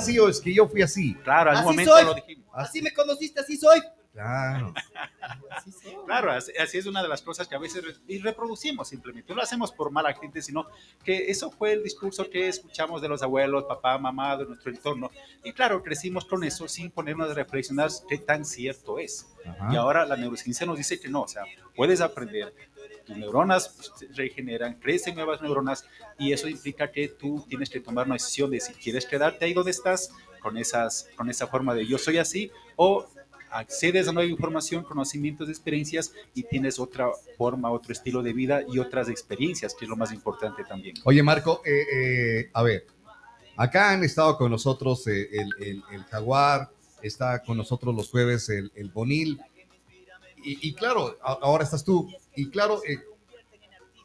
así o es que yo fui así. Claro, al Así momento soy. lo dijimos. Así me conociste, así soy. Claro. Así soy. Claro, así así es una de las cosas que a veces re- y reproducimos simplemente. No lo hacemos por mala gente, sino que eso fue el discurso que escuchamos de los abuelos, papá, mamá, de nuestro entorno. Y claro, crecimos con eso sin ponernos a reflexionar qué tan cierto es. Ajá. Y ahora la neurociencia nos dice que no, o sea, puedes aprender, neuronas pues, regeneran, crecen nuevas neuronas y eso implica que tú tienes que tomar una decisión de si quieres quedarte ahí donde estás con, esas, con esa forma de yo soy así o accedes a nueva información, conocimientos, experiencias y tienes otra forma, otro estilo de vida y otras experiencias, que es lo más importante también. Oye, Marco, eh, eh, a ver, acá han estado con nosotros eh, el, el- Jaguar, está con nosotros los jueves el, el Bonil, y, claro, ahora estás tú, y claro, eh,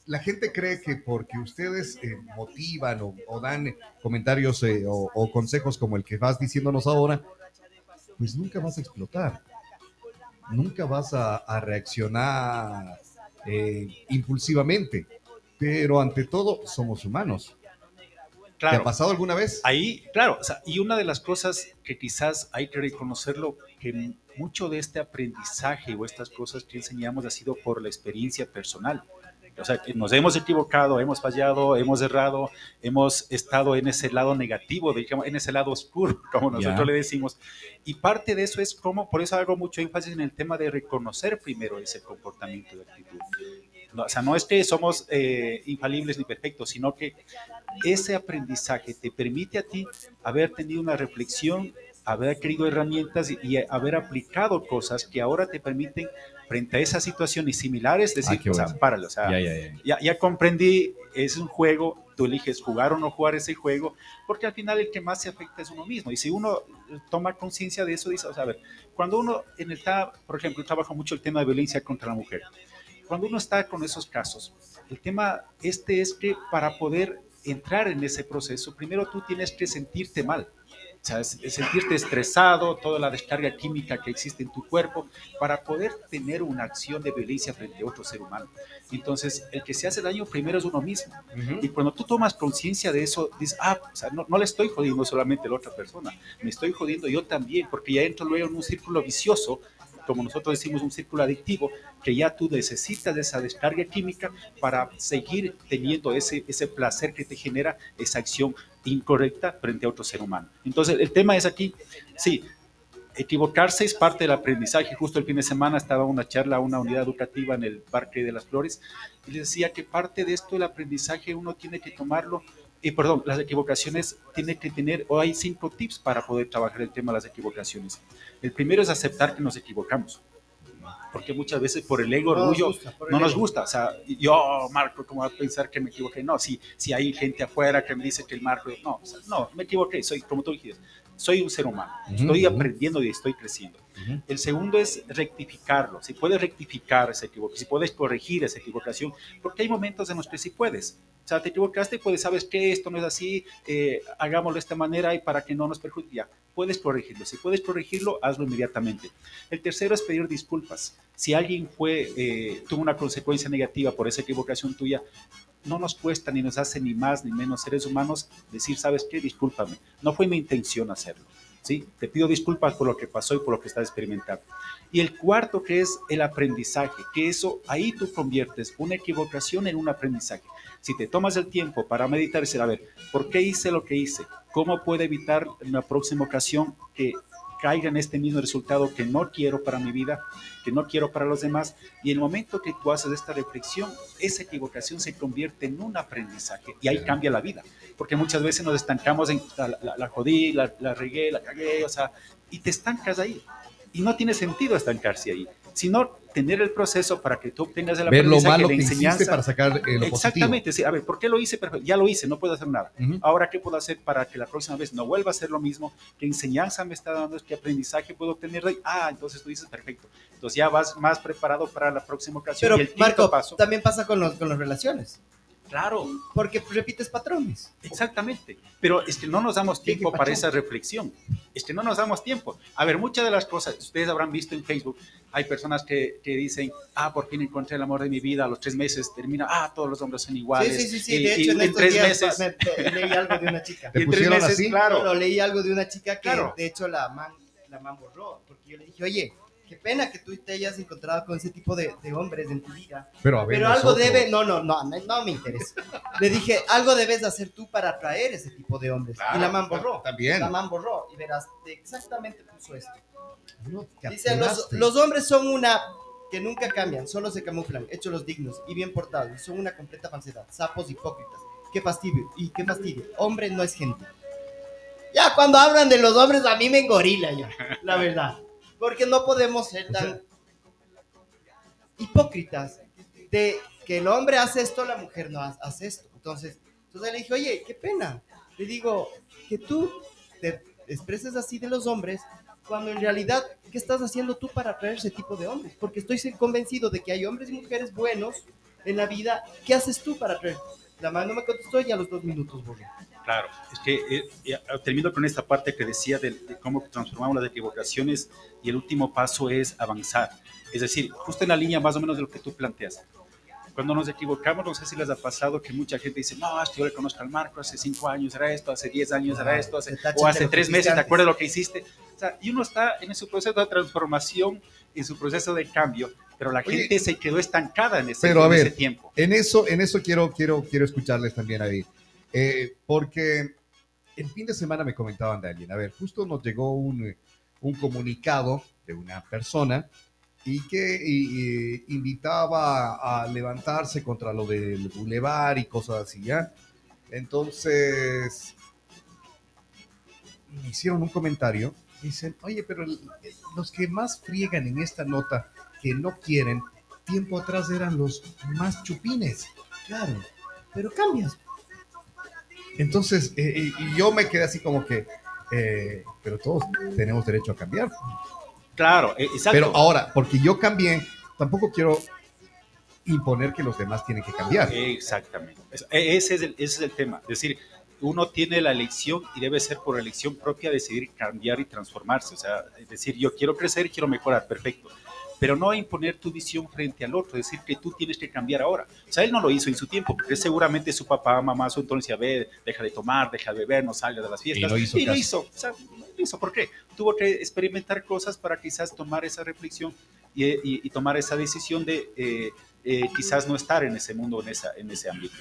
la gente cree que porque ustedes eh, motivan o, o dan comentarios eh, o, o consejos como el que vas diciéndonos ahora, pues nunca vas a explotar, nunca vas a, a reaccionar eh, impulsivamente, pero ante todo somos humanos. ¿Te ha Claro, pasado alguna vez? Ahí, claro, o sea, y una de las cosas que quizás hay que reconocerlo, que mucho de este aprendizaje o estas cosas que enseñamos ha sido por la experiencia personal. O sea, que nos hemos equivocado, hemos fallado, hemos errado, hemos estado en ese lado negativo, digamos, en ese lado oscuro, como nosotros Ya. le decimos. Y parte de eso es como, por eso hago mucho énfasis en el tema de reconocer primero ese comportamiento de actitud. No, o sea, no es que somos eh, infalibles ni perfectos, sino que ese aprendizaje te permite a ti haber tenido una reflexión, haber adquirido herramientas y, y haber aplicado cosas que ahora te permiten, frente a esas situaciones similares, decir, Ah, o sea, párale, o sea, Ya, ya, ya. ya, comprendí, es un juego, tú eliges jugar o no jugar ese juego, porque al final el que más se afecta es uno mismo. Y si uno toma conciencia de eso, dice, o sea, a ver, cuando uno, en el, por ejemplo, trabajo mucho el tema de violencia contra la mujer. Cuando uno está con esos casos, el tema este es que para poder entrar en ese proceso, primero tú tienes que sentirte mal. O sea, sentirte estresado, toda la descarga química que existe en tu cuerpo, para poder tener una acción de violencia frente a otro ser humano. Entonces, el que se hace daño primero es uno mismo. Y cuando tú tomas conciencia de eso, dices, ah, o sea, no, no le estoy jodiendo solamente a la otra persona, me estoy jodiendo yo también, porque ya entro luego en un círculo vicioso, como nosotros decimos, un círculo adictivo, que ya tú necesitas de esa descarga química para seguir teniendo ese, ese placer que te genera esa acción incorrecta frente a otro ser humano. Entonces, el tema es aquí, sí, equivocarse es parte del aprendizaje. Justo el fin de semana estaba una charla, una unidad educativa en el Parque de las Flores, y les decía que parte de esto, el aprendizaje, uno tiene que tomarlo, y perdón, las equivocaciones tiene que tener, o hay cinco tips para poder trabajar el tema de las equivocaciones. El primero es aceptar que nos equivocamos. Porque muchas veces por el ego, No nos orgullo, gusta, no nos gusta. O sea, yo, Marco, ¿cómo va a pensar que me equivoqué? No, si, si hay gente afuera que me dice que el Marco, no, o sea, no, me equivoqué, soy, como tú dijiste, soy un ser humano, estoy aprendiendo y estoy creciendo. El segundo es rectificarlo, si puedes rectificar esa equivocación, si puedes corregir esa equivocación, porque hay momentos en los que sí puedes. O sea, te equivocaste y puedes, sabes que esto no es así, eh, hagámoslo de esta manera y para que no nos perjudique. Ya, puedes corregirlo. Si puedes corregirlo, hazlo inmediatamente. El tercero es pedir disculpas. Si alguien fue, eh, tuvo una consecuencia negativa por esa equivocación tuya, no nos cuesta ni nos hace ni más ni menos seres humanos decir, ¿sabes qué? Discúlpame. No fue mi intención hacerlo. ¿sí? Te pido disculpas por lo que pasó y por lo que estás experimentando. Y el cuarto que es el aprendizaje, que eso ahí tú conviertes una equivocación en un aprendizaje. Si te tomas el tiempo para meditar y decir, a ver, ¿por qué hice lo que hice? ¿Cómo puedo evitar en la próxima ocasión que caiga en este mismo resultado que no quiero para mi vida, que no quiero para los demás? Y el momento que tú haces esta reflexión, esa equivocación se convierte en un aprendizaje y ahí cambia la vida. Porque muchas veces nos estancamos en la, la, la jodí, la, la regué, la cagué, o sea, y te estancas ahí. Y no tiene sentido estancarse ahí, sino tener el proceso para que tú obtengas el Ver lo aprendizaje malo que hiciste para sacar eh, lo positivo. Exactamente, sí, a ver, ¿por qué lo hice? Perfecto, ya lo hice, no puedo hacer nada. Ahora, ¿qué puedo hacer para que la próxima vez no vuelva a ser lo mismo? ¿Qué enseñanza me está dando? ¿Qué aprendizaje puedo obtener de ahí? Ah, entonces tú dices, perfecto. Entonces ya vas más preparado para la próxima ocasión. Pero, y el Marco, paso, también pasa con, los, con las relaciones. Claro, Porque repites patrones. exactamente. Pero es que no nos damos ¿Qué- tiempo para esa reflexión. es que no nos damos tiempo. A ver, muchas de las cosas, ustedes habrán visto en Facebook, hay personas que, que dicen, ah, por fin encontré el amor de mi vida, a los tres meses termina, ah, todos los hombres son iguales. Sí, sí, sí, sí. Y- De y hecho, en, en estos tres días meses, me- me- leí algo de una chica. ¿Te y en tres meses, así? claro. Claro, leí algo de una chica que Claro. de hecho la man, la man borró. Porque yo le dije, oye, qué pena que tú te hayas encontrado con ese tipo de, de hombres en tu vida. Pero a ver, Pero algo nosotros- debe, no, no, no, no, no me interesa. Le dije, algo debes hacer tú para atraer ese tipo de hombres. Claro, y la man borró. También. La man borró. Y verás, exactamente puso esto. No, Dice, los, los hombres son una que nunca cambian, solo se camuflan, hechos los dignos y bien portados, son una completa falsedad, sapos hipócritas. Qué fastidio, y qué fastidio. Hombre no es gente. Ya cuando hablan de los hombres a mí me engorila ya, la verdad. Porque no podemos ser tan hipócritas de que el hombre hace esto, la mujer no ha- hace esto. Entonces, entonces le dije, oye, qué pena. Le digo, que tú te expreses así de los hombres, cuando en realidad, ¿qué estás haciendo tú para atraer ese tipo de hombres? Porque estoy convencido de que hay hombres y mujeres buenos en la vida. ¿Qué haces tú para atraer? La mano me contestó y a los dos minutos borró. Claro, es que eh, eh, termino con esta parte que decía de, de cómo transformamos las equivocaciones y el último paso es avanzar. Es decir, justo en la línea más o menos de lo que tú planteas. Cuando nos equivocamos, no sé si les ha pasado que mucha gente dice, no, es que yo le conozco al Marco, hace cinco años era esto, hace diez años era esto, hace- o hace tres meses, ¿te acuerdas lo que hiciste? O sea, y uno está en su proceso de transformación, en su proceso de cambio, pero la Oye, gente se quedó estancada en ese, pero a en ese ver, tiempo. En eso, en eso quiero, quiero, quiero escucharles también ahí. Eh, porque el fin de semana me comentaban de alguien. A ver, justo nos llegó un, eh, un comunicado de una persona y que invitaba a levantarse contra lo del bulevar y cosas así, ¿ya? Entonces, me hicieron un comentario. Dicen, oye, pero los que más friegan en esta nota, que no quieren, tiempo atrás eran los más chupines. Claro, pero cambias. Entonces, eh, y, y yo me quedé así como que, eh, pero todos tenemos derecho a cambiar. Claro, eh, exacto. Pero ahora, porque yo cambié, tampoco quiero imponer que los demás tienen que cambiar. Exactamente. E- Ese es, el, ese es el tema. Es decir, uno tiene la elección y debe ser por elección propia decidir cambiar y transformarse. O sea, es decir, yo quiero crecer, quiero mejorar, perfecto. Pero no imponer tu visión frente al otro, decir que tú tienes que cambiar ahora. O sea, él no lo hizo en su tiempo, porque seguramente su papá, mamá, su entonces decía, ve, deja de tomar, deja de beber, no salga de las fiestas. no hizo y lo hizo. O sea, no lo hizo. ¿Por qué? Tuvo que experimentar cosas para quizás tomar esa reflexión y, y- y tomar esa decisión de eh, eh, quizás no estar en ese mundo, en, esa, en ese ámbito.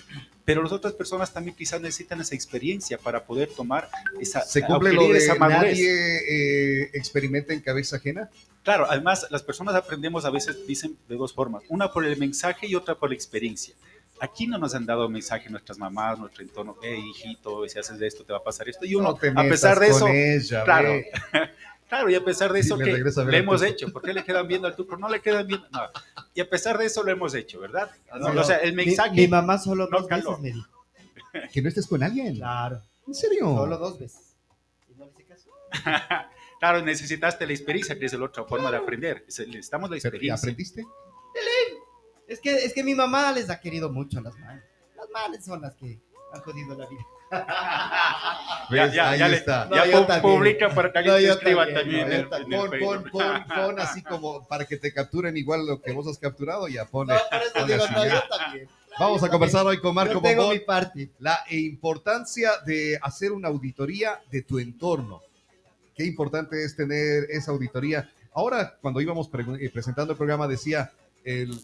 Pero las otras personas también quizás necesitan esa experiencia para poder tomar esa, ¿Se cumple lo de esa madurez. nadie eh, experimenta en cabeza ajena? Claro, además las personas aprendemos a veces, dicen de dos formas, una por el mensaje y otra por la experiencia. Aquí no nos han dado mensaje nuestras mamás, nuestro entorno, hey hijito, si haces esto te va a pasar esto. Y uno, No te a pesar de eso, ella, claro, ve. Claro, y a pesar de eso que le hemos hecho, ¿por qué le quedan viendo al tuco? No le quedan viendo, no. Y a pesar de eso lo hemos hecho, ¿verdad? No, o sea, el Mi- mensaje... Mi, mamá solo no dos veces me dijo. Que no estés con alguien. Claro, ¿En serio? solo dos veces. Y no le hice caso. Claro, necesitaste la experiencia, que es la otra forma de aprender. Es- Necesitamos la Pero, ¿y experiencia. ¿Aprendiste? Es que, es que mi mamá les ha querido mucho a las manos. Las manes son las que han jodido la vida. Ya, ¿Ves? ya, Ahí ya, le- está. No, ya también. publica para que No, alguien yo te escriba también, también. no, en el- en el Pon, pon, pon, pon así como para que te capturen igual lo que vos has capturado, ya pone. No, no. Vamos a conversar hoy con Marco Yo tengo Bombón. mi parte. La importancia de hacer una auditoría de tu entorno. Qué importante es tener esa auditoría. Ahora, cuando íbamos eh, presentando el programa, decía el.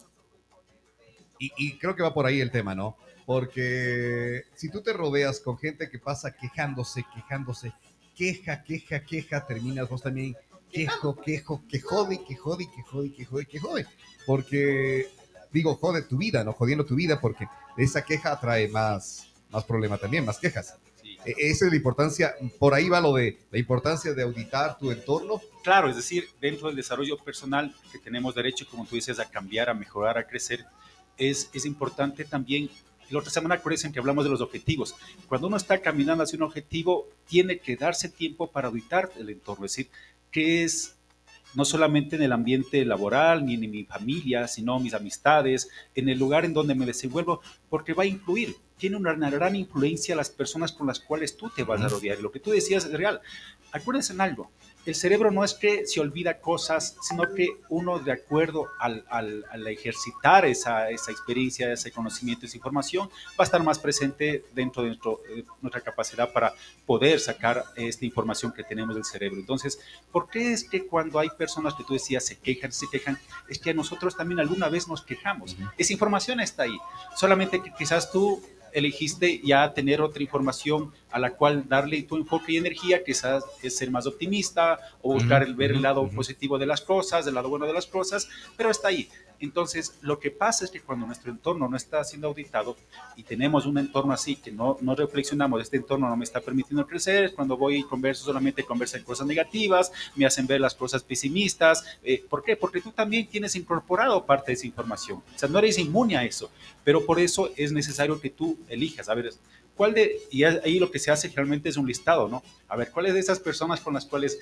Y, creo que va por ahí el tema, ¿no? Porque si tú te rodeas con gente que pasa quejándose, quejándose, queja, queja, queja, terminas vos también quejo, quejo, que jode, que jode, que jode, que jode, que jode. Porque, digo, jode tu vida, ¿no? Jodiendo tu vida, porque esa queja trae más, más problema también, más quejas. E- Esa es la importancia, por ahí va lo de la importancia de auditar tu entorno. Claro, es decir, dentro del desarrollo personal que tenemos derecho, como tú dices, a cambiar, a mejorar, a crecer, es, es importante también. La otra semana acuérdense que hablamos de los objetivos. Cuando uno está caminando hacia un objetivo, tiene que darse tiempo para auditar el entorno, es decir, qué es no solamente en el ambiente laboral, ni en mi familia, sino mis amistades, en el lugar en donde me desenvuelvo, porque va a influir, tiene una gran influencia las personas con las cuales tú te vas a rodear. Y lo que tú decías es real. Acuérdense en algo, el cerebro no es que se olvida cosas, sino que uno de acuerdo al, al, ejercitar esa, esa, experiencia, ese conocimiento, esa información, va a estar más presente dentro de, nuestra capacidad para poder sacar esta información que tenemos del cerebro. Entonces, ¿por qué es que cuando hay personas que tú decías se quejan, se quejan? Es que nosotros también alguna vez nos quejamos. Esa información está ahí. Solamente que quizás tú elegiste ya tener otra información a la cual darle tu enfoque y energía, quizás es ser más optimista o buscar el ver el lado positivo de las cosas, el lado bueno de las cosas, pero está ahí. Entonces, lo que pasa es que cuando nuestro entorno no está siendo auditado y tenemos un entorno así que no, no reflexionamos, este entorno no me está permitiendo crecer, cuando voy y converso solamente conversan cosas negativas, me hacen ver las cosas pesimistas. Eh, ¿Por qué? Porque tú también tienes incorporado parte de esa información. O sea, no eres inmune a eso, pero por eso es necesario que tú elijas. A ver, ¿cuál de, y ahí lo que se hace realmente es un listado, ¿no? A ver, ¿cuáles de esas personas con las cuales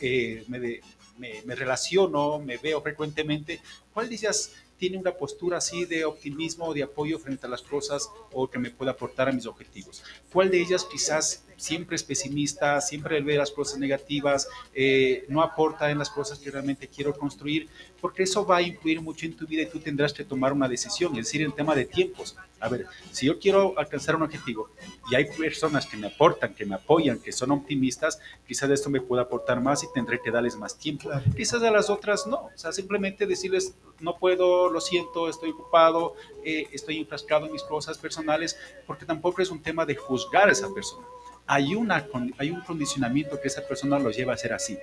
eh, me, de, me, relaciono, me veo frecuentemente, ¿cuál dices tiene una postura así de optimismo o de apoyo frente a las cosas o que me pueda aportar a mis objetivos? ¿Cuál de ellas quizás siempre es pesimista, siempre ve las cosas negativas, eh, no aporta en las cosas que realmente quiero construir? Porque eso va a influir mucho en tu vida y tú tendrás que tomar una decisión, es decir, en tema de tiempos. A ver, si yo quiero alcanzar un objetivo y hay personas que me aportan, que me apoyan, que son optimistas, quizás esto me pueda aportar más y tendré que darles más tiempo. Quizás a las otras no, o sea, simplemente decirles, no puedo, lo siento, estoy ocupado, eh, estoy enfrascado en mis cosas personales, porque tampoco es un tema de juzgar a esa persona. Hay, una, hay un condicionamiento que esa persona lo lleva a ser así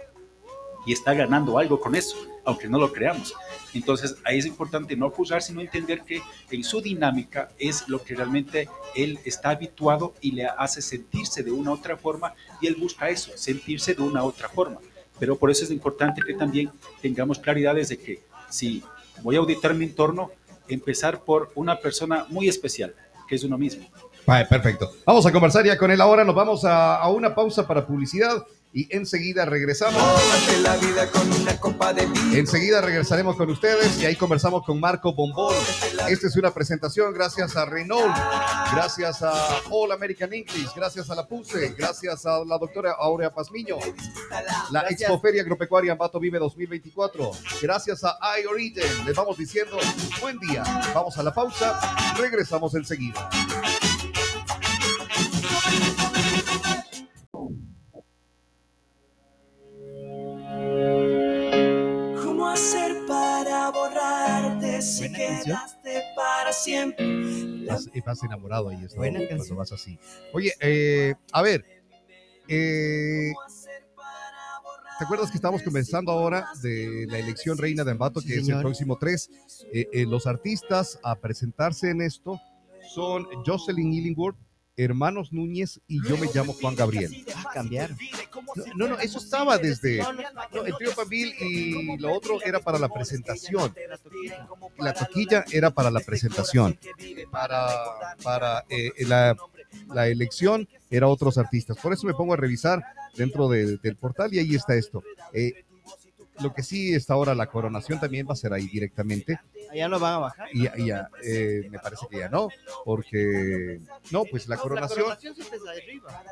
y está ganando algo con eso, aunque no lo creamos. Entonces, ahí es importante no juzgar, sino entender que en su dinámica es lo que realmente él está habituado y le hace sentirse de una otra forma y él busca eso, sentirse de una otra forma. Pero por eso es importante que también tengamos claridades de que si voy a auditar mi entorno, empezar por una persona muy especial, que es uno mismo. Vale, perfecto. Vamos a conversar ya con él ahora. Nos vamos a, a una pausa para publicidad y enseguida regresamos. La vida con una copa de Enseguida regresaremos con ustedes y ahí conversamos con Marco Bombón. Esta es una presentación gracias a Renault, gracias a All American English, gracias a la PUSE, gracias a la doctora Aurea Pazmiño, la Expoferia Agropecuaria Ambato Vive 2024, gracias a iOrigin. Les vamos diciendo buen día. Vamos a la pausa, regresamos enseguida. Si quedaste para siempre. Vas, vas enamorado ahí, está, Buena cuando vas así. Oye, eh, a ver, eh, ¿Te acuerdas que estamos comenzando ahora de la elección reina de Ambato, que es el próximo 3? Eh, eh, los artistas a presentarse en esto son Jocelyn Illingworth, Hermanos Núñez y yo me llamo Juan Gabriel. Ah, cambiar. No, no, eso estaba desde el trío Pambil y lo otro era para la presentación. La toquilla era para la presentación. Para, para eh, la, la, elección era otros artistas. Por eso me pongo a revisar dentro del portal y ahí está esto. Eh, lo que sí está ahora la coronación también va a ser ahí directamente. Ya no van a bajar. Y ya, eh, me parece que ya no, porque no, pues la coronación. La coronación siempre es arriba.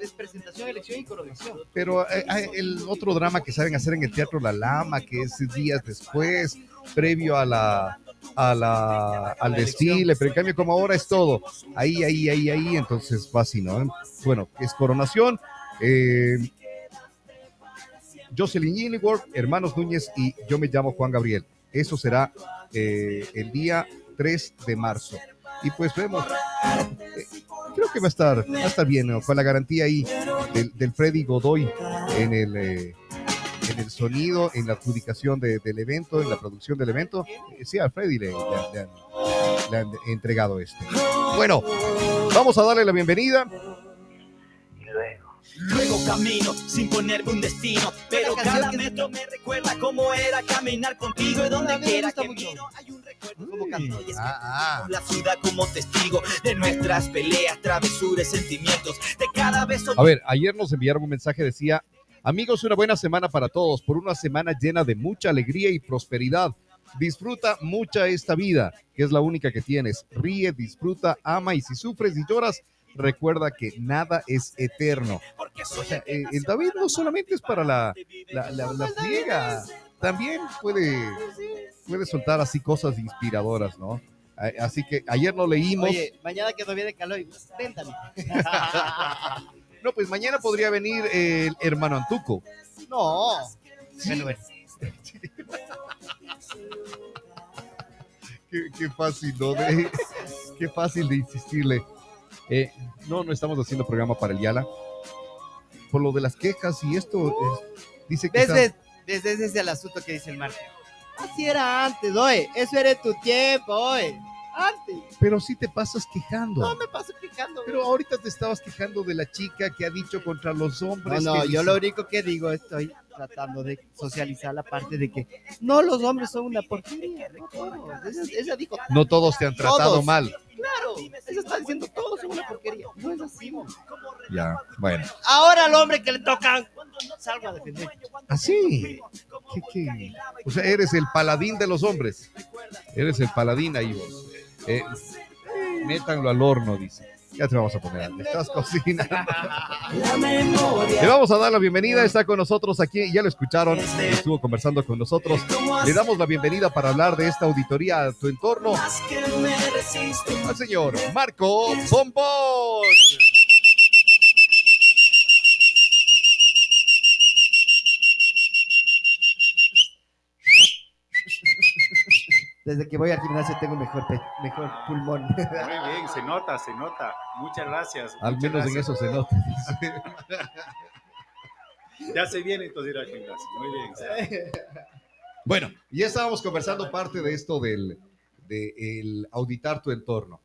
Es presentación, elección y coronación. Pero eh, el otro drama que saben hacer en el Teatro La Lama, que es días después, previo a la, a la, al desfile, pero en cambio como ahora es todo, ahí, ahí, ahí, ahí, entonces va así, ¿no? Bueno, es coronación, eh, Jocelyn Illingworth, Hermanos Núñez y yo me llamo Juan Gabriel. Eso será eh, el día 3 de marzo. Y pues vemos, eh, creo que va a estar, va a estar bien, con la garantía ahí del, Freddy Godoy en el, eh, en el sonido, en la adjudicación del evento, en la producción del evento. sí, a Freddy le, le han entregado este. Bueno, vamos a darle la bienvenida Luego camino sin ponerme un destino, pero cada metro me recuerda cómo era caminar contigo y donde quiera que miro hay un recuerdo como canto y ah, ah. la ciudad como testigo de nuestras peleas, travesuras, sentimientos de cada beso. A ver, ayer nos enviaron un mensaje decía Amigos, una buena semana para todos, por una semana llena de mucha alegría y prosperidad. Disfruta mucha esta vida, que es la única que tienes. Ríe, disfruta, ama y si sufres y lloras, recuerda que nada es eterno. O sea, eh, el David no solamente es para la, la, la, la friega, también puede, puede soltar así cosas inspiradoras, ¿no? Así que ayer no leímos. Oye, mañana que no viene calor, véntame. No, pues mañana podría venir el hermano Antuco. No. Bueno. Qué, qué fácil, ¿no? De- qué fácil de insistirle. Eh, no, no estamos haciendo programa para el Yala. Por lo de las quejas y esto, eh, dice que... Desde, desde ese es el asunto que dice el Marco. Así era antes, oye. Eso era tu tiempo, oye. Antes. Pero sí te pasas quejando. No me paso quejando. Pero ahorita te estabas quejando de la chica que ha dicho contra los No, hombres. no, que yo dice- lo único que digo estoy tratando de socializar la parte de que no, los hombres son una porquería. No todos. Ella, ella dijo, No todos te han tratado Todos. mal. claro, ella está diciendo todos son una porquería. No es así. Ya, bueno. Ahora al hombre que le tocan, salgo a defender. Así. ¿Qué, qué? O sea, eres el paladín de los hombres. Eres el paladín ahí vos. Eh, métanlo al horno, dice. Ya te vamos a poner. Estás cocinando. Le vamos a dar la bienvenida. Está con nosotros aquí. Ya lo escucharon. Estuvo conversando con nosotros. Le damos la bienvenida para hablar de esta auditoría a tu entorno al señor Marco Bombón. Desde que voy al gimnasio tengo mejor, mejor pulmón. Muy bien, se nota, se nota. Muchas gracias. Al muchas menos en eso se nota. Ya se viene entonces ir al gimnasio. Muy bien. Bueno, ya estábamos conversando parte de esto del de el auditar tu entorno.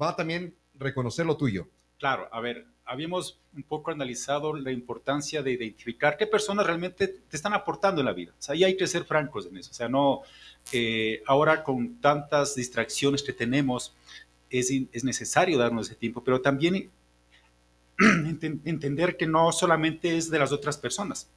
Va también reconocer lo tuyo. Claro, a ver, habíamos un poco analizado la importancia de identificar qué personas realmente te están aportando en la vida. O sea, ahí hay que ser francos en eso. O sea, no, eh, ahora con tantas distracciones que tenemos, es, es necesario darnos ese tiempo, pero también enten- entender que no solamente es de las otras personas,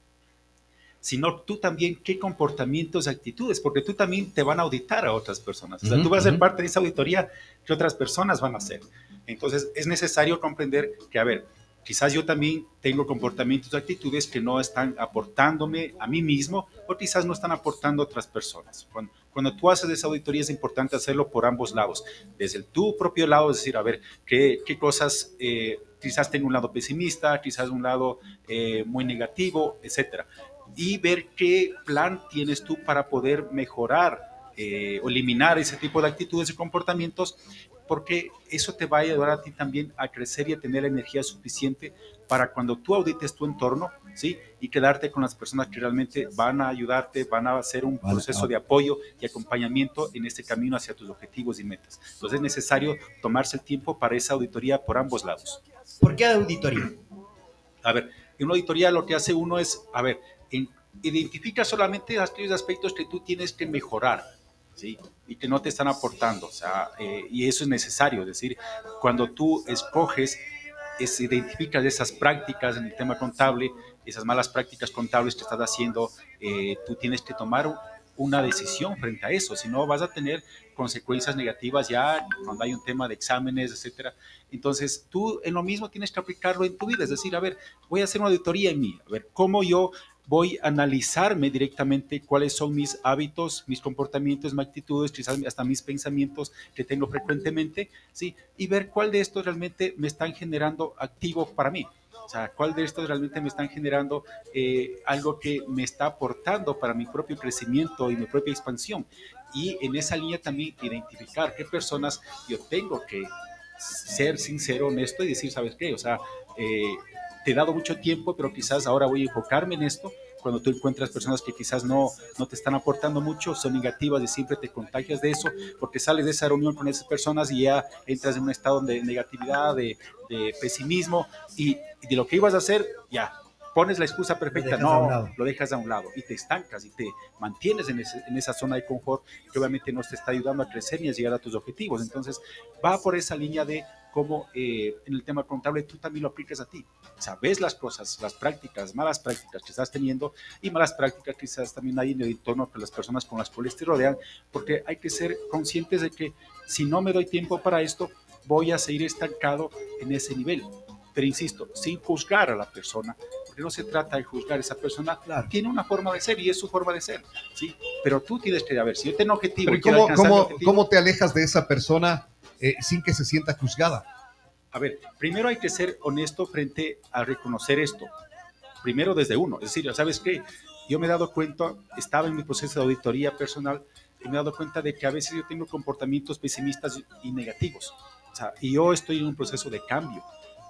sino tú también qué comportamientos y actitudes, porque tú también te van a auditar a otras personas. O sea, Ujú, tú vas a ser ujú. parte de esa auditoría que otras personas van a hacer. Entonces, es necesario comprender que, a ver, quizás yo también tengo comportamientos y actitudes que no están aportándome a mí mismo o quizás no están aportando a otras personas. Cuando, cuando tú haces esa auditoría es importante hacerlo por ambos lados. Desde tu propio lado, es decir, a ver, qué, qué cosas eh, quizás tengo un lado pesimista, quizás un lado eh, muy negativo, etcétera. Y ver qué plan tienes tú para poder mejorar eh, o eliminar ese tipo de actitudes y comportamientos porque eso te va a ayudar a ti también a crecer y a tener la energía suficiente para cuando tú audites tu entorno, ¿sí? Y quedarte con las personas que realmente van a ayudarte, van a hacer un Vale, proceso ah. de apoyo y acompañamiento en este camino hacia tus objetivos y metas. Entonces es necesario tomarse el tiempo para esa auditoría por ambos lados. ¿Por qué auditoría? A ver, en una auditoría lo que hace uno es, a ver, en- identifica solamente aquellos aspectos que tú tienes que mejorar, ¿sí? Y que no te están aportando, o sea, eh, y eso es necesario, es decir, cuando tú escoges, es, identificas esas prácticas en el tema contable, esas malas prácticas contables que estás haciendo, eh, tú tienes que tomar un- una decisión frente a eso, si no vas a tener consecuencias negativas ya cuando hay un tema de exámenes, etcétera. Entonces, tú en lo mismo tienes que aplicarlo en tu vida, es decir, a ver, voy a hacer una auditoría en mí, a ver cómo yo voy a analizarme directamente cuáles son mis hábitos, mis comportamientos, mis actitudes, quizás hasta mis pensamientos que tengo frecuentemente, ¿sí? Y ver cuál de estos realmente me están generando activo para mí. O sea, cuál de estos realmente me están generando eh, algo que me está aportando para mi propio crecimiento y mi propia expansión. Y en esa línea también identificar qué personas yo tengo que ser sincero, honesto y decir, ¿sabes qué? O sea, eh, te he dado mucho tiempo, pero quizás ahora voy a enfocarme en esto. Cuando tú encuentras personas que quizás no, no te están aportando mucho, son negativas y siempre te contagias de eso, porque sales de esa reunión con esas personas y ya entras en un estado de negatividad, de, de pesimismo y, y de lo que ibas a hacer, ya, pones la excusa perfecta, no, lo dejas a un lado y te estancas y te mantienes en, ese- en esa zona de confort que obviamente no te está ayudando a crecer ni a llegar a tus objetivos. Entonces, va por esa línea de cómo eh, en el tema contable tú también lo aplicas a ti. Sabes las cosas, las prácticas, malas prácticas que estás teniendo y malas prácticas quizás también hay en el entorno con las personas con las cuales te rodean, porque hay que ser conscientes de que si no me doy tiempo para esto, voy a seguir estancado en ese nivel. Pero insisto, sin juzgar a la persona, porque no se trata de juzgar a esa persona, tiene una forma de ser y es su forma de ser, ¿sí? Pero tú tienes que, a ver, si yo tengo objetivo... Pero ¿cómo, cómo te alejas de esa persona eh, sin que se sienta juzgada? A ver, primero hay que ser honesto frente a reconocer esto. Primero desde uno. Es decir, ¿sabes qué? Yo me he dado cuenta, estaba en mi proceso de auditoría personal y me he dado cuenta de que a veces yo tengo comportamientos pesimistas y negativos. O sea, y yo estoy en un proceso de cambio.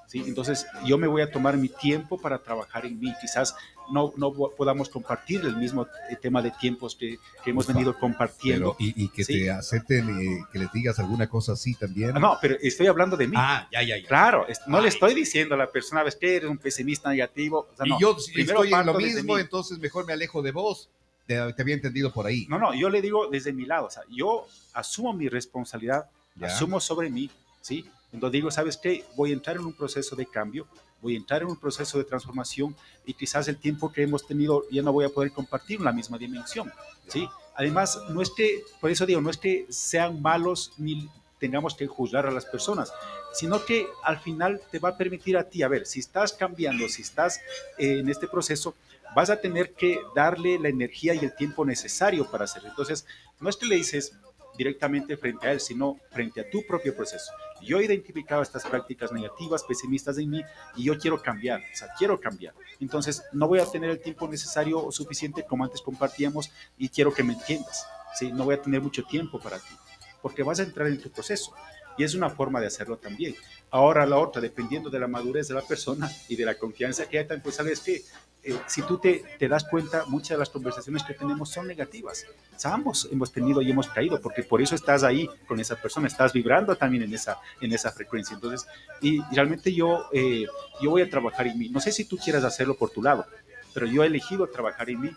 ¿Sí? Entonces, yo me voy a tomar mi tiempo para trabajar en mí. Quizás no, no podamos compartir el mismo eh, tema de tiempos que, que hemos venido compartiendo. y, y, que te acepten, eh, que le digas alguna cosa así también. no, pero estoy hablando de mí. Ah, ya, ya, ya. Claro, no le estoy diciendo a la persona, ves que eres un pesimista negativo. y yo primero estoy en lo mismo, entonces mejor me alejo de vos. Te, había entendido por ahí. No, no, yo le digo desde mi lado, o sea, yo asumo mi responsabilidad, asumo sobre mí, ¿sí? Entonces digo, ¿sabes qué? Voy a entrar en un proceso de cambio, voy a entrar en un proceso de transformación y quizás el tiempo que hemos tenido ya no voy a poder compartir en la misma dimensión, ¿sí? Además, no es que, por eso digo, no es que sean malos ni tengamos que juzgar a las personas, sino que al final te va a permitir a ti, a ver, si estás cambiando, si estás eh, en este proceso, vas a tener que darle la energía y el tiempo necesario para hacerlo. Entonces, no es que le dices, directamente frente a él, sino frente a tu propio proceso. Yo he identificado estas prácticas negativas, pesimistas en mí, y yo quiero cambiar, o sea, quiero cambiar. Entonces, no voy a tener el tiempo necesario o suficiente como antes compartíamos y quiero que me entiendas. ¿sí? No voy a tener mucho tiempo para ti, porque vas a entrar en tu proceso. Y es una forma de hacerlo también. Ahora la otra, dependiendo de la madurez de la persona y de la confianza que hay, pues sabes que eh, si tú te, te, das cuenta, muchas de las conversaciones que tenemos son negativas. ambos hemos tenido y hemos caído, porque por eso estás ahí con esa persona, estás vibrando también en esa, en esa frecuencia. Entonces, y, realmente yo, eh, yo voy a trabajar en mí. No sé si tú quieras hacerlo por tu lado, pero yo he elegido trabajar en mí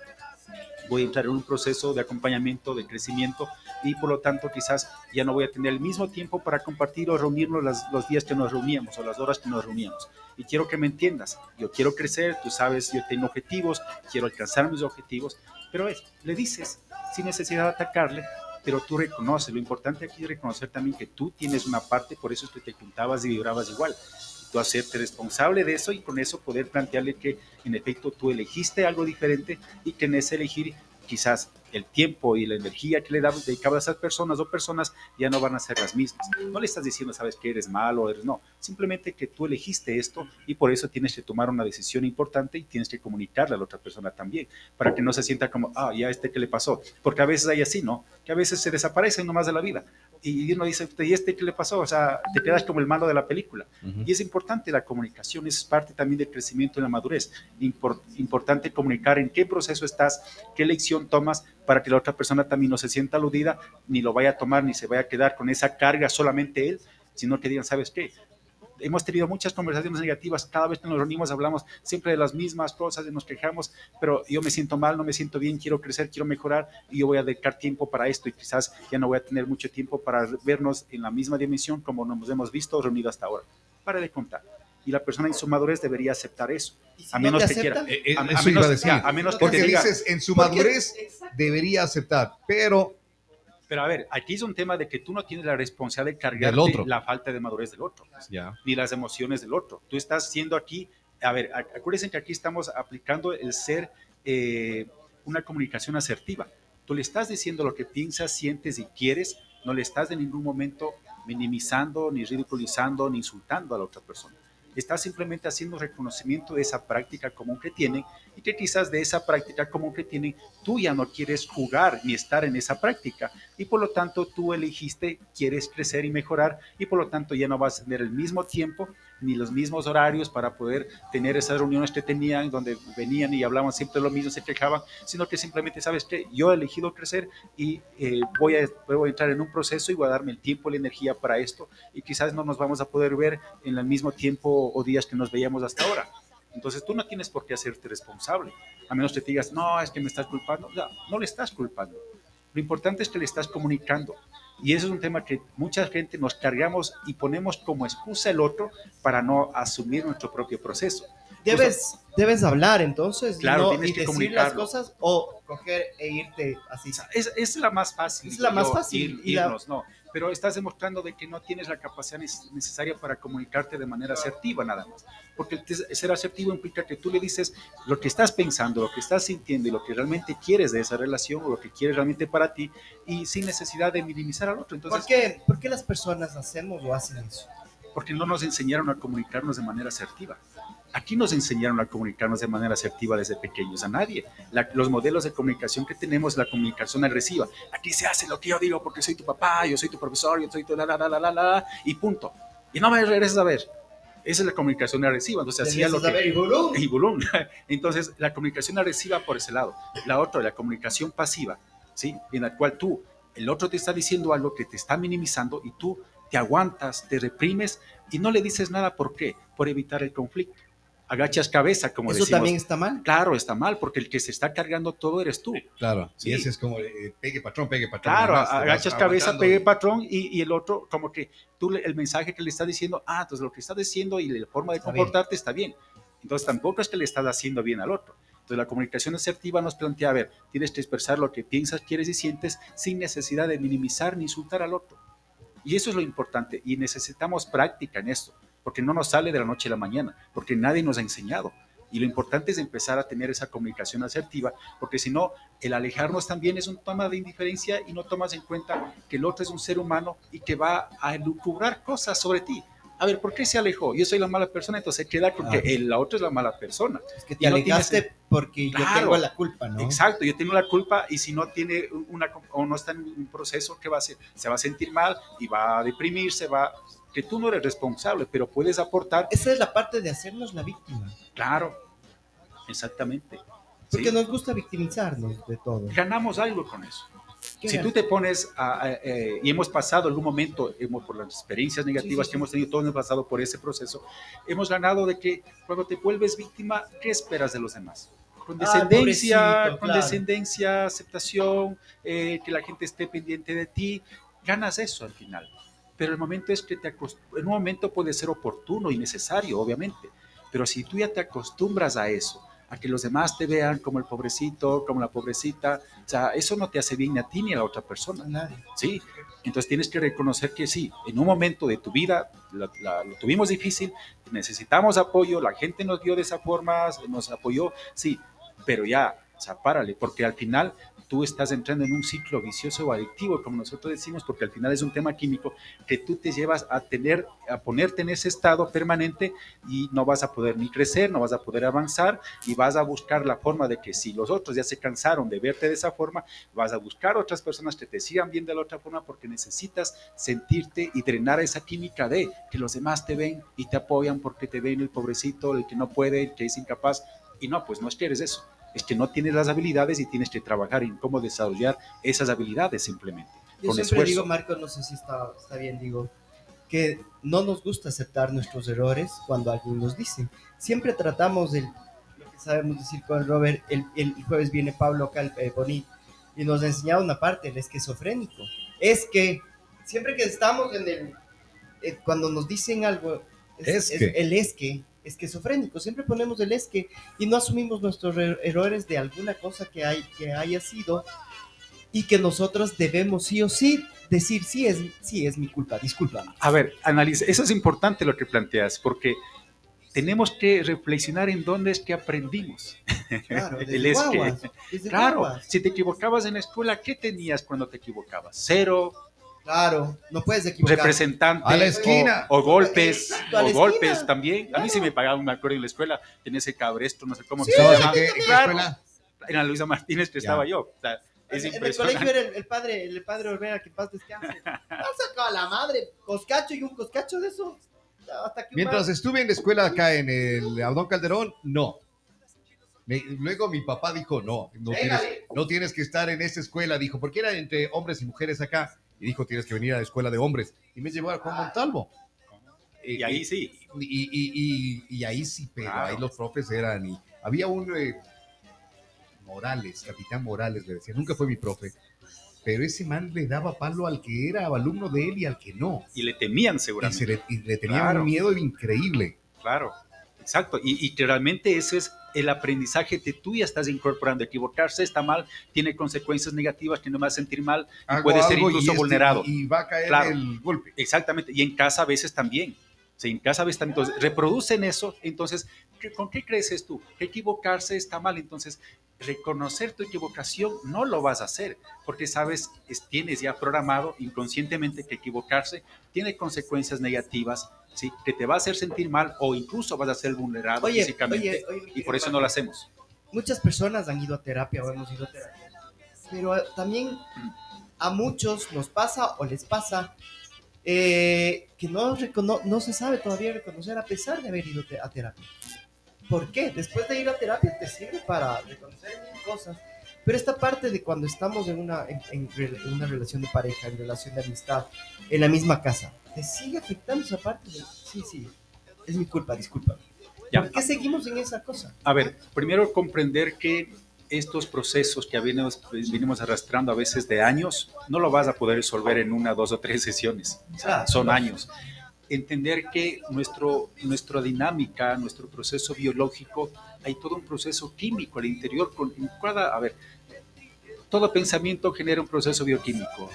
voy a entrar en un proceso de acompañamiento, de crecimiento y por lo tanto quizás ya no voy a tener el mismo tiempo para compartir o reunirnos los días que nos reuníamos o las horas que nos reuníamos. Y quiero que me entiendas, yo quiero crecer, tú sabes, yo tengo objetivos, quiero alcanzar mis objetivos, pero es, le dices sin necesidad de atacarle, pero tú reconoces, lo importante aquí es reconocer también que tú tienes una parte, por eso es que te juntabas y vibrabas igual tú hacerte responsable de eso y con eso poder plantearle que en efecto tú elegiste algo diferente y que en ese elegir quizás el tiempo y la energía que le dedicaba a esas personas o personas ya no van a ser las mismas. No le estás diciendo, sabes que eres malo, eres no. Simplemente que tú elegiste esto y por eso tienes que tomar una decisión importante y tienes que comunicarle a la otra persona también, para que no se sienta como, ah, ya este que le pasó. Porque a veces hay así, ¿no? Que a veces se desaparecen nomás de la vida y uno dice, ¿y este qué le pasó? O sea, te quedas como el malo de la película. Y es importante la comunicación, es parte también del crecimiento y la madurez. importante comunicar en qué proceso estás, qué lección tomas para que la otra persona también no se sienta aludida, ni lo vaya a tomar, ni se vaya a quedar con esa carga solamente él, sino que digan, ¿sabes qué? Hemos tenido muchas conversaciones negativas, cada vez que nos reunimos hablamos siempre de las mismas cosas, nos quejamos, pero yo me siento mal, no me siento bien, quiero crecer, quiero mejorar y yo voy a dedicar tiempo para esto y quizás ya no voy a tener mucho tiempo para vernos en la misma dimensión como nos hemos visto reunidos hasta ahora. Para de contar. Y la persona en su madurez debería aceptar eso. a menos que quiera. Eh, eh, a, menos, a, menos, que porque dices, en su madurez debería aceptar, pero pero a ver, aquí es un tema de que tú no tienes la responsabilidad de cargar la falta de madurez del otro, ni las emociones del otro. Tú estás siendo aquí, a ver, acuérdense que aquí estamos aplicando el ser eh, una comunicación asertiva. Tú le estás diciendo lo que piensas, sientes y quieres, no le estás de ningún momento minimizando, ni ridiculizando, ni insultando a la otra persona está simplemente haciendo reconocimiento de esa práctica común que tienen y que quizás de esa práctica común que tienen tú ya no quieres jugar ni estar en esa práctica y por lo tanto tú elegiste, quieres crecer y mejorar y por lo tanto ya no vas a tener el mismo tiempo ni los mismos horarios para poder tener esas reuniones que tenían, donde venían y hablaban siempre lo mismo, se quejaban, sino que simplemente, ¿sabes que Yo he elegido crecer y eh, voy, a, voy a entrar en un proceso y voy a darme el tiempo la energía para esto y quizás no nos vamos a poder ver en el mismo tiempo o días que nos veíamos hasta ahora. Entonces tú no tienes por qué hacerte responsable, a menos que te digas, no, es que me estás culpando. No, no le estás culpando. Lo importante es que le estás comunicando Y eso es un tema que mucha gente nos cargamos y ponemos como excusa el otro para no asumir nuestro propio proceso. Debes, debes hablar entonces claro, y, que decir las cosas o coger e irte así. Es, es la más fácil. Es la más fácil. irnos, no pero estás demostrando de que no tienes la capacidad necesaria para comunicarte de manera asertiva nada más. Porque ser asertivo implica que tú le dices lo que estás pensando, lo que estás sintiendo y lo que realmente quieres de esa relación o lo que quieres realmente para ti y sin necesidad de minimizar al otro. Entonces, ¿Por qué, ¿Por qué las personas hacemos o hacen eso? Porque no nos enseñaron a comunicarnos de manera asertiva. Aquí nos enseñaron a comunicarnos de manera asertiva desde pequeños, a nadie. los modelos de comunicación que tenemos, la comunicación agresiva. Aquí se hace lo que yo digo porque soy tu papá, yo soy tu profesor, yo soy tu la, la, la, la, la, y punto. Y no me regresas a ver. Esa es la comunicación agresiva. Entonces, hacía lo que... y bulón. Entonces, la comunicación agresiva por ese lado. La otra, la comunicación pasiva, ¿sí? En la cual tú, el otro te está diciendo algo que te está minimizando y tú te aguantas, te reprimes y no le dices nada. ¿Por qué? Por evitar el conflicto agachas cabeza, como ¿Eso también está mal? Claro, está mal, porque el que se está cargando todo eres tú. Claro, sí. y ese es como eh, pegue patrón, pegue patrón. Claro, agachas cabeza, pegue patrón, y, el otro, como que tú, el mensaje que le estás diciendo, ah, entonces lo que está diciendo y la forma de comportarte está bien. Entonces tampoco es que le estás haciendo bien al otro. Entonces la comunicación asertiva nos plantea, a ver, tienes que expresar lo que piensas, quieres y sientes sin necesidad de minimizar ni insultar al otro. Y eso es lo importante, y necesitamos práctica en esto porque no nos sale de la noche a la mañana, porque nadie nos ha enseñado. Y lo importante es empezar a tener esa comunicación asertiva, porque si no, el alejarnos también es un tema de indiferencia y no tomas en cuenta que el otro es un ser humano y que va a elucubrar cosas sobre ti. A ver, ¿por qué se alejó? Yo soy la mala persona, entonces queda porque el, la otra es la mala persona. Es que te alejaste porque yo tengo la culpa, ¿no? Exacto, yo tengo la culpa y si no tiene una o no está en un proceso, ¿qué va a hacer? Se va a sentir mal y va a deprimirse, va que tú no eres responsable, pero puedes aportar. Esa es la parte de hacernos la víctima. Claro, exactamente. Porque nos gusta victimizarnos de todo. Ganamos algo con eso. Si tú te pones a, eh, y hemos pasado algún momento, hemos, por las experiencias negativas que hemos tenido, todos hemos pasado por ese proceso, hemos ganado de que cuando te vuelves víctima, ¿qué esperas de los demás? Condescendencia, condescendencia, aceptación, eh, que la gente esté pendiente de ti, ganas eso al final pero el momento es que te en un momento puede ser oportuno y necesario, obviamente, pero si tú ya te acostumbras a eso, a que los demás te vean como el pobrecito, como la pobrecita, o sea, eso no te hace bien ni a ti ni a la otra persona. Nadie. Sí, entonces tienes que reconocer que sí, en un momento de tu vida lo tuvimos difícil, necesitamos apoyo, la gente nos dio de esa forma, nos apoyó, sí, pero ya, o sea, párale, porque al final tú estás entrando en un ciclo vicioso o adictivo, como nosotros decimos, porque al final es un tema químico que tú te llevas a tener, a ponerte en ese estado permanente y no vas a poder ni crecer, no vas a poder avanzar y vas a buscar la forma de que si los otros ya se cansaron de verte de esa forma, vas a buscar otras personas que te sigan viendo de la otra forma porque necesitas sentirte y drenar esa química de que los demás te ven y te apoyan porque te ven el pobrecito, el que no puede, el que es incapaz. Y no, pues no es que eres eso es que no tienes las habilidades y tienes que trabajar en cómo desarrollar esas habilidades simplemente. Yo siempre digo, Marco, no sé si está, está bien, digo, que no nos gusta aceptar nuestros errores cuando alguien nos dice. Siempre tratamos de, lo que sabemos decir con Robert, el, el jueves viene Pablo acá, el eh, y nos ha enseñado una parte, el esquizofrénico. Es que siempre que estamos en el, eh, cuando nos dicen algo, es, es, el es que, esquizofrénico. Siempre ponemos el esque y no asumimos nuestros errores de alguna cosa que, hay, que haya sido y que nosotros debemos sí o sí decir, sí es, sí es mi culpa, disculpa. A ver, analiza, eso es importante lo que planteas, porque tenemos que reflexionar en dónde es que aprendimos. Claro, el es claro, si te equivocabas en la escuela, ¿qué tenías cuando te equivocabas? Cero, Claro, no puedes equivocar. Representante. A la esquina. O, golpes. o golpes también. A mí sí me pagaban, me acuerdo en la escuela, tenía ese cabresto, no sé cómo se llama. ¿En qué, escuela? En la Luisa Martínez que estaba yo. O sea, es en el colegio era el, padre, el padre Olvera, que paz descanse. Han sacado a la madre, coscacho y un coscacho de eso. Mientras estuve en la escuela acá en el Abdón Calderón, no. luego mi papá dijo, no, no tienes, no tienes, que estar en esa escuela, dijo, porque era entre hombres y mujeres acá y dijo, tienes que venir a la escuela de hombres. Y me llevó a Juan Montalvo. Y, ahí sí. Y, ahí sí, pero ahí los profes eran. Y había un eh, Morales, capitán Morales, le decía, nunca fue mi profe, pero ese man le daba palo al que era alumno de él y al que no. Y le temían seguramente. Y, le, tenían un miedo increíble. Claro, exacto. Y, y, que realmente ese es el aprendizaje que tú ya estás incorporando. Equivocarse está mal, tiene consecuencias negativas que no me va a sentir mal y puede ser incluso vulnerado. Y, va a caer el golpe. Exactamente. Y en casa a veces también. Si en casa ves también, entonces reproducen eso, entonces, ¿con qué creces tú? Que equivocarse está mal, entonces reconocer tu equivocación no lo vas a hacer, porque sabes, tienes ya programado inconscientemente que equivocarse tiene consecuencias negativas, ¿sí? que te va a hacer sentir mal o incluso vas a ser vulnerado físicamente, y por eso no lo hacemos. Muchas personas han ido a terapia o hemos ido a terapia, pero también a muchos nos pasa o les pasa eh, que no, no se sabe todavía reconocer a pesar de haber ido a terapia. ¿Por qué? Después de ir a terapia te sirve para reconocer mil cosas, pero esta parte de cuando estamos en una, en, una relación de pareja, en relación de amistad, en la misma casa, te sigue afectando esa parte de, sí, sí, es mi culpa, disculpa. ¿Por qué seguimos en esa cosa? A ver, primero comprender que estos procesos que venimos, venimos arrastrando a veces de años, no lo vas a poder resolver en una, dos o tres sesiones. son años. Entender que nuestro, nuestra dinámica, nuestro proceso biológico, hay todo un proceso químico al interior. Con, cada, a ver, todo pensamiento genera un proceso bioquímico.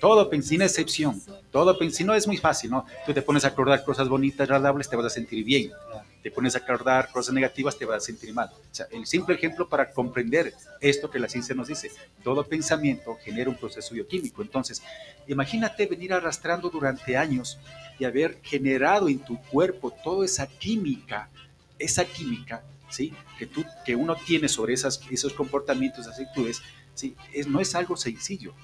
Todo, sin excepción. Todo, si no es muy fácil, ¿no? Tú te pones a acordar cosas bonitas, agradables, te vas a sentir bien te pones a acordar cosas negativas, te vas a sentir mal. O sea, el simple ejemplo para comprender esto que la ciencia nos dice, todo pensamiento genera un proceso bioquímico. Entonces, imagínate venir arrastrando durante años y haber generado en tu cuerpo toda esa química, esa química, ¿sí? Que, tú, que uno tiene sobre esas, esos comportamientos, actitudes, ¿sí? Es, no es algo sencillo.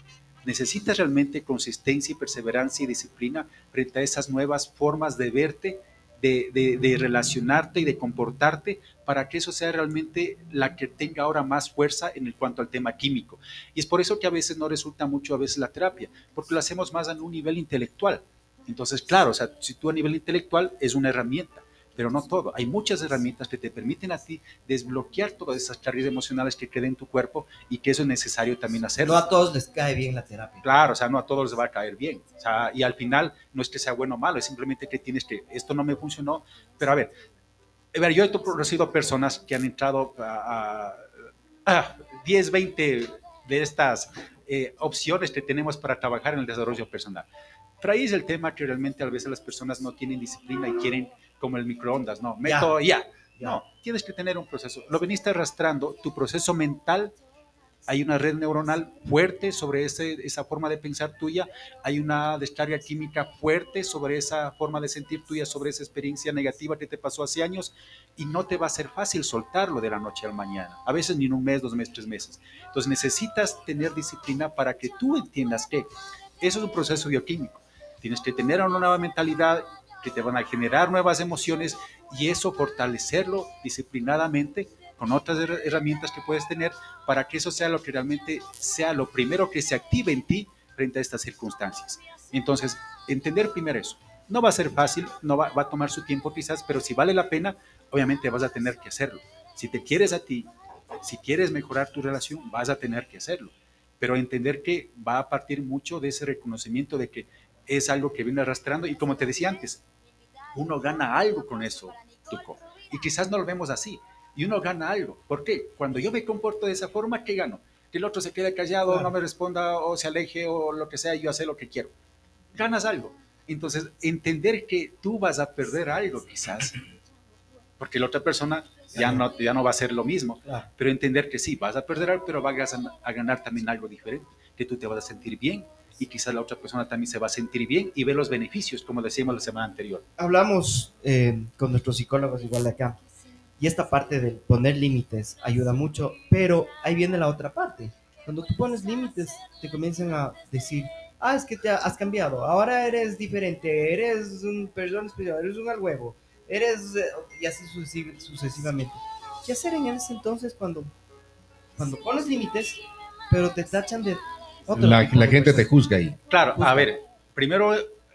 Necesitas realmente consistencia y perseverancia y disciplina frente a esas nuevas formas de verte de, relacionarte y de comportarte para que eso sea realmente la que tenga ahora más fuerza en el cuanto al tema químico. Y es por eso que a veces no resulta mucho a veces la terapia, porque lo hacemos más en un nivel intelectual. Entonces, claro, o sea, si tú a nivel intelectual es una herramienta, pero no todo. Hay muchas herramientas que te permiten a ti desbloquear todas esas cargas emocionales que queden en tu cuerpo y que eso es necesario también hacerlo. No a todos les cae bien la terapia. Claro, o sea, no a todos les va a caer bien. O sea, y al final no es que sea bueno o malo, es simplemente que tienes que, esto no me funcionó, pero a ver, a ver yo he conocido personas que han entrado a, 10, 20 de estas eh, opciones que tenemos para trabajar en el desarrollo personal. Pero ahí es el tema que realmente a veces las personas no tienen disciplina y quieren como el microondas, no, meto ya. No, tienes que tener un proceso. Lo veniste arrastrando, tu proceso mental, hay una red neuronal fuerte sobre ese, esa forma de pensar tuya, hay una descarga química fuerte sobre esa forma de sentir tuya, sobre esa experiencia negativa que te pasó hace años y no te va a ser fácil soltarlo de la noche al mañana, a veces ni en un mes, dos meses, tres meses. Entonces necesitas tener disciplina para que tú entiendas que eso es un proceso bioquímico. Tienes que tener una nueva mentalidad que te van a generar nuevas emociones y eso fortalecerlo disciplinadamente con otras herramientas que puedes tener para que eso sea lo que realmente sea lo primero que se active en ti frente a estas circunstancias. Entonces, entender primero eso. No va a ser fácil, no va, a tomar su tiempo quizás, pero si vale la pena, obviamente vas a tener que hacerlo. Si te quieres a ti, si quieres mejorar tu relación, vas a tener que hacerlo. Pero entender que va a partir mucho de ese reconocimiento de que es algo que viene arrastrando y como te decía antes, uno gana algo con eso, Tuco. Y quizás no lo vemos así. Y uno gana algo. ¿Por qué? Cuando yo me comporto de esa forma, ¿qué gano? Que el otro se quede callado, no me responda o se aleje o lo que sea, yo hace lo que quiero. Ganas algo. Entonces, entender que tú vas a perder algo quizás, porque la otra persona ya no, ya no va a ser lo mismo, pero entender que sí, vas a perder algo, pero vas a, a ganar también algo diferente, que tú te vas a sentir bien, y quizás la otra persona también se va a sentir bien y ver los beneficios, como decíamos la semana anterior. Hablamos eh, con nuestros psicólogos igual de acá y esta parte de poner límites ayuda mucho, pero ahí viene la otra parte. Cuando tú pones límites, te comienzan a decir, ah, es que te has cambiado, ahora eres diferente, eres un persona especial, eres un al huevo, eres, eh", y así sucesivamente. ¿Qué hacer en ese entonces cuando, cuando pones límites, pero te tachan de la, gente te juzga ahí. Claro, a ver, primero,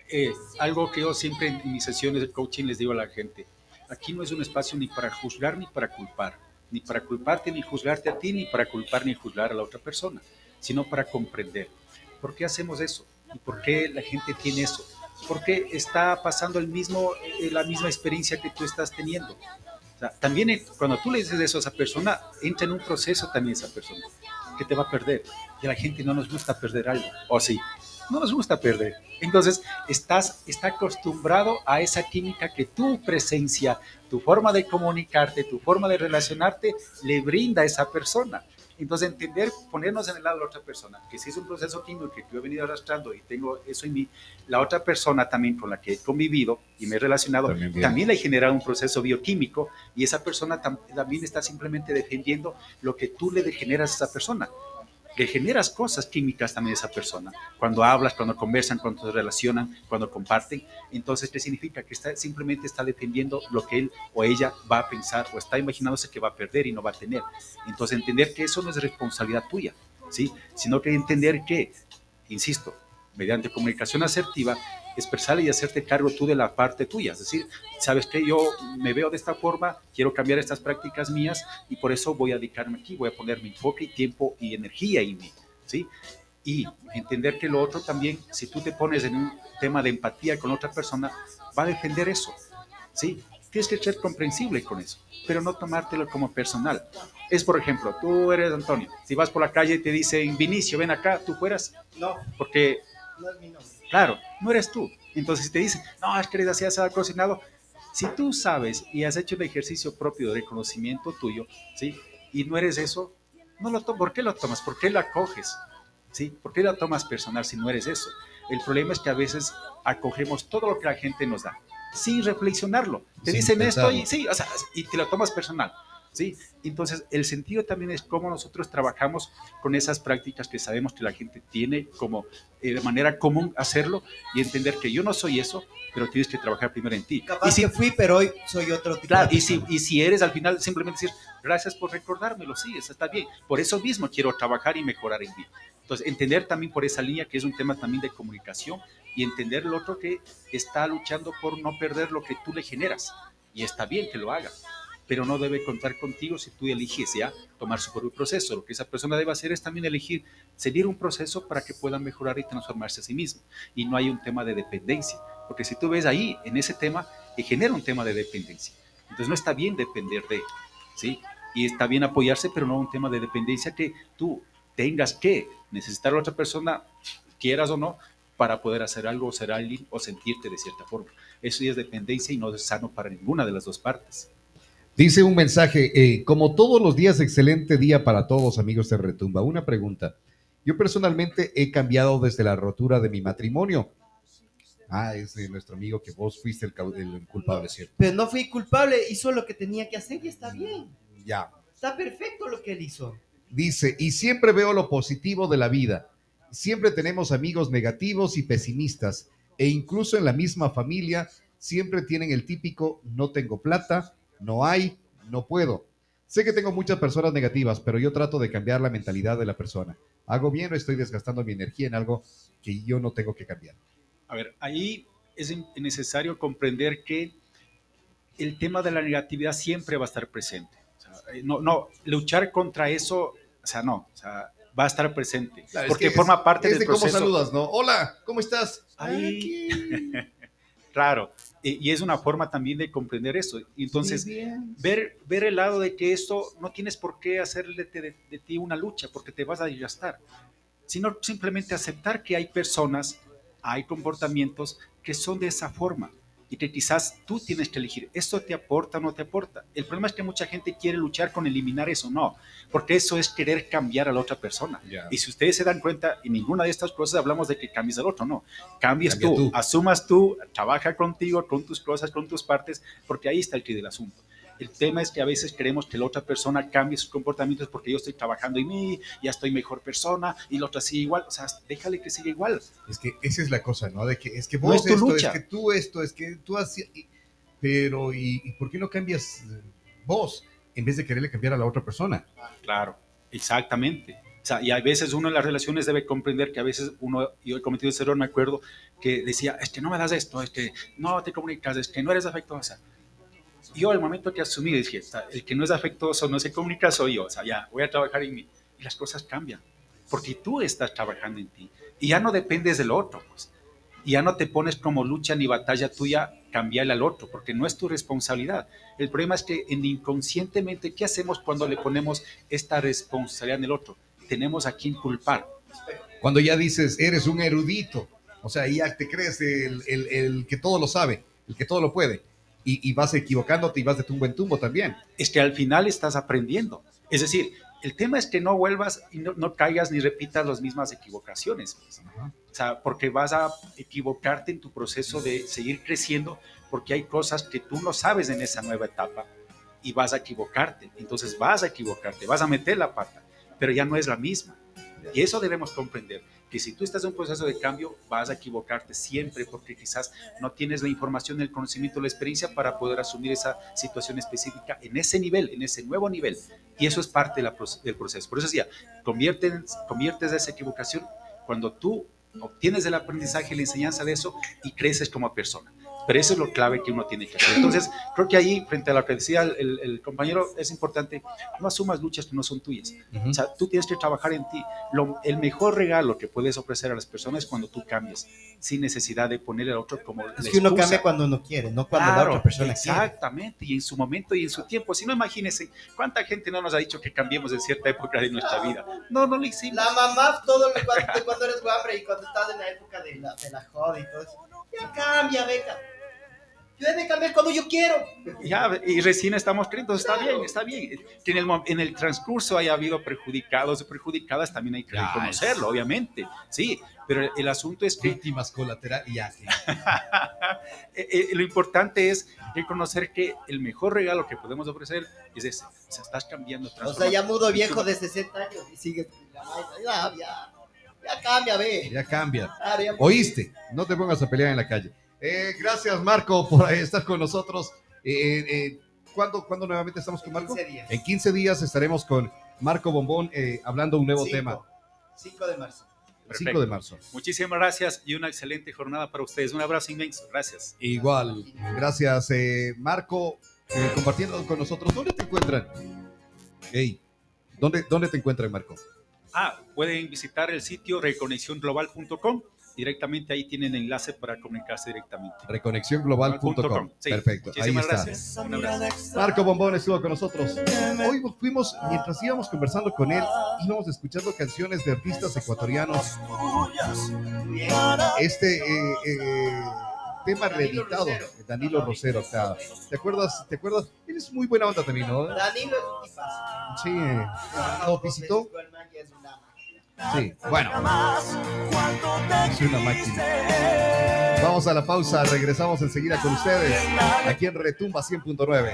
eh, algo que yo siempre en mis sesiones de coaching les digo a la gente, aquí no es un espacio ni para juzgar ni para culpar, ni para culparte ni juzgarte a ti, ni para culpar ni juzgar a la otra persona. sino para comprender. ¿Por qué hacemos eso? ¿Y por qué la gente tiene eso? Porque está pasando el mismo, eh, la misma experiencia que tú estás teniendo. también eh, cuando tú le dices eso a esa persona, entra en un proceso también esa persona, que te va a perder. Y a la gente no nos gusta perder algo, ¿o sí? No nos gusta perder. Entonces, estás está acostumbrado a esa química que tu presencia, tu forma de comunicarte, tu forma de relacionarte, le brinda a esa persona. Entonces, entender, ponernos en el lado de la otra persona, que si es un proceso químico que yo he venido arrastrando y tengo eso en mí, la otra persona también con la que he convivido y me he relacionado, también, le ha generado un proceso bioquímico y esa persona también está simplemente defendiendo lo que tú le generas a esa persona que generas cosas químicas también a esa persona. Cuando hablas, cuando conversan, cuando se relacionan, cuando comparten, entonces, ¿qué significa? Que está, simplemente está defendiendo lo que él o ella va a pensar o está imaginándose que va a perder y no va a tener. Entonces, entender que eso no es responsabilidad tuya, ¿sí? Sino que entender que, insisto, mediante comunicación asertiva, expresar y hacerte cargo tú de la parte tuya. Es decir, sabes que yo me veo de esta forma, quiero cambiar estas prácticas mías y por eso voy a dedicarme aquí, voy a poner mi enfoque, tiempo y energía en mí. ¿sí? Y entender que lo otro también, si tú te pones en un tema de empatía con otra persona, va a defender eso. ¿sí? Tienes que ser comprensible con eso, pero no tomártelo como personal. Es, por ejemplo, tú eres Antonio. Si vas por la calle y te dicen, Vinicio, ven acá, ¿tú fueras? No. Porque... No es mi Claro, no eres tú. Entonces, si te dicen, no, es que eres así, cocinado. Si tú sabes y has hecho el ejercicio propio de reconocimiento tuyo, ¿sí? Y no eres eso, no lo ¿por qué lo tomas? ¿Por qué lo acoges? ¿Sí? ¿Por qué lo tomas personal si no eres eso? El problema es que a veces acogemos todo lo que la gente nos da sin reflexionarlo. Te dicen esto y sí, o sea, y te lo tomas personal. ¿Sí? Entonces, el sentido también es cómo nosotros trabajamos con esas prácticas que sabemos que la gente tiene como eh, de manera común hacerlo y entender que yo no soy eso, pero tienes que trabajar primero en ti. Capaz y si, que fui, pero hoy soy otro tipo. Claro, y si, y si eres al final simplemente decir, gracias por recordármelo, sí, eso está bien. Por eso mismo quiero trabajar y mejorar en mí. Entonces, entender también por esa línea que es un tema también de comunicación y entender el otro que está luchando por no perder lo que tú le generas. Y está bien que lo haga pero no debe contar contigo si tú eliges ya tomar su propio proceso. Lo que esa persona debe hacer es también elegir seguir un proceso para que pueda mejorar y transformarse a sí mismo. Y no hay un tema de dependencia, porque si tú ves ahí, en ese tema, que genera un tema de dependencia. Entonces no está bien depender de, ¿sí? Y está bien apoyarse, pero no un tema de dependencia que tú tengas que necesitar a otra persona, quieras o no, para poder hacer algo o ser alguien o sentirte de cierta forma. Eso ya es dependencia y no es sano para ninguna de las dos partes. Dice un mensaje, eh, como todos los días, excelente día para todos, amigos de Retumba. Una pregunta. Yo personalmente he cambiado desde la rotura de mi matrimonio. Ah, es de nuestro amigo que vos fuiste el, culpable, ¿cierto? Pero no fui culpable, hizo lo que tenía que hacer y está bien. Ya. Está perfecto lo que él hizo. Dice, y siempre veo lo positivo de la vida. Siempre tenemos amigos negativos y pesimistas. E incluso en la misma familia siempre tienen el típico no tengo plata, no hay, no puedo. Sé que tengo muchas personas negativas, pero yo trato de cambiar la mentalidad de la persona. ¿Hago bien o estoy desgastando mi energía en algo que yo no tengo que cambiar? A ver, ahí es necesario comprender que el tema de la negatividad siempre va a estar presente. Eh, no, no, luchar contra eso, o sea, no, o sea, va a estar presente. porque forma parte del proceso. cómo saludas, ¿no? Hola, ¿cómo estás? Ahí. Claro, y es una forma también de comprender eso. Entonces, ver, ver el lado de que esto no tienes por qué hacerle de, de, ti una lucha, porque te vas a desgastar, sino simplemente aceptar que hay personas, hay comportamientos que son de esa forma y que quizás tú tienes que elegir, ¿esto te aporta o no te aporta? El problema es que mucha gente quiere luchar con eliminar eso, no, porque eso es querer cambiar a la otra persona. Y si ustedes se dan cuenta, en ninguna de estas cosas hablamos de que cambies al otro, no, cambies tú, asumas tú, trabaja contigo, con tus cosas, con tus partes, porque ahí está el que del asunto. El tema es que a veces queremos que la otra persona cambie sus comportamientos porque yo estoy trabajando en mí, ya estoy mejor persona y la otra sigue igual. O sea, déjale que siga igual. Es que esa es la cosa, ¿no? De que es que vos esto, es que tú esto, es que tú así. Pero, ¿y, por qué no cambias eh, vos en vez de quererle cambiar a la otra persona? Claro, exactamente. O sea, y a veces uno en las relaciones debe comprender que a veces uno, yo he cometido ese error, me acuerdo, que decía, es que no me das esto, es que no te comunicas, es que no eres afectuosa yo al momento que asumí dije, el que no es afectuoso, no se comunica, soy yo, o sea, ya, voy a trabajar en mí. Y las cosas cambian. porque tú estás trabajando en ti y ya no dependes del otro, pues. Y ya no te pones como lucha ni batalla tuya cambiarle al otro, porque no es tu responsabilidad. El problema es que en inconscientemente, ¿qué hacemos cuando le ponemos esta responsabilidad en el otro? Tenemos a quien culpar. Cuando ya dices, eres un erudito, o sea, ya te crees el, el, el que todo lo sabe, el que todo lo puede, y, y, vas equivocándote y vas de tumbo en tumbo también. Es que al final estás aprendiendo. Es decir, el tema es que no vuelvas y no, no caigas ni repitas las mismas equivocaciones. Pues. O sea, porque vas a equivocarte en tu proceso de seguir creciendo, porque hay cosas que tú no sabes en esa nueva etapa y vas a equivocarte. Entonces vas a equivocarte, vas a meter la pata, pero ya no es la misma. Y eso debemos comprender, que si tú estás en un proceso de cambio, vas a equivocarte siempre porque quizás no tienes la información, el conocimiento, la experiencia para poder asumir esa situación específica en ese nivel, en ese nuevo nivel. Y eso es parte de la, del proceso. Por eso decía, conviertes, conviertes esa equivocación cuando tú obtienes el aprendizaje la enseñanza de eso y creces como persona. Pero eso es lo clave que uno tiene que hacer. Entonces, creo que ahí, frente a lo que decía el, el compañero, es importante, no asumas luchas que no son tuyas. Uh -huh. O sea, tú tienes que trabajar en ti. Lo, el mejor regalo que puedes ofrecer a las personas es cuando tú cambias, sin necesidad de poner al otro como Es que uno cambia cuando uno quiere, no cuando claro, la otra persona exactamente, quiere. y en su momento y en su tiempo. Si no, imagínense, ¿cuánta gente no nos ha dicho que cambiemos en cierta época de nuestra vida? No, no lo hicimos. La mamá, todo lo, cuando, cuando eres guambre y cuando estás en la época de la, de la joda y todo eso, ya cambia, beca yo debe cambiar cuando yo quiero. Ya, y recién estamos creyendo, está bien, está bien. Que en el, en el transcurso haya habido perjudicados y perjudicadas, también hay que ya, reconocerlo, es. obviamente. Sí, pero el, el, asunto es que... Víctimas colaterales y así. Eh, lo importante es reconocer que el mejor regalo que podemos ofrecer es ese. O sea, estás cambiando. O sea, ya mudo viejo de 60 años y sigues... Ya, ya, ya cambia, ve. Ya cambia. Ah, ya... ¿Oíste? No te pongas a pelear en la calle. Eh, gracias, Marco, por estar con nosotros. Eh, eh, ¿cuándo, ¿Cuándo nuevamente estamos con Marco? 15 días. En 15 días estaremos con Marco Bombón hablando un nuevo Cinco. tema. 5 de marzo. Perfecto. 5 de marzo. Muchísimas gracias y una excelente jornada para ustedes. Un abrazo inmenso. Gracias. Igual. Gracias, Marco, compartiendo con nosotros. ¿Dónde te encuentran? Hey, ¿dónde, ¿Dónde te encuentran, Marco? Ah, pueden visitar el sitio reconexionglobal.com directamente ahí tienen enlace para comunicarse directamente. Reconexionglobal.com. Sí. Perfecto, ahí está. Gracias. Un abrazo. Marco Bombón estuvo con nosotros. Hoy fuimos, mientras íbamos conversando con él, íbamos escuchando canciones de artistas ecuatorianos. Este eh, eh, tema reeditado, Danilo Rosero. O sea, ¿te acuerdas? ¿Te acuerdas? Él es muy buena onda también, ¿no? Danilo es Sí, ¿lo visitó? Sí, bueno. Es una máquina. Vamos a la pausa, regresamos enseguida con ustedes aquí en Retumba 100.9.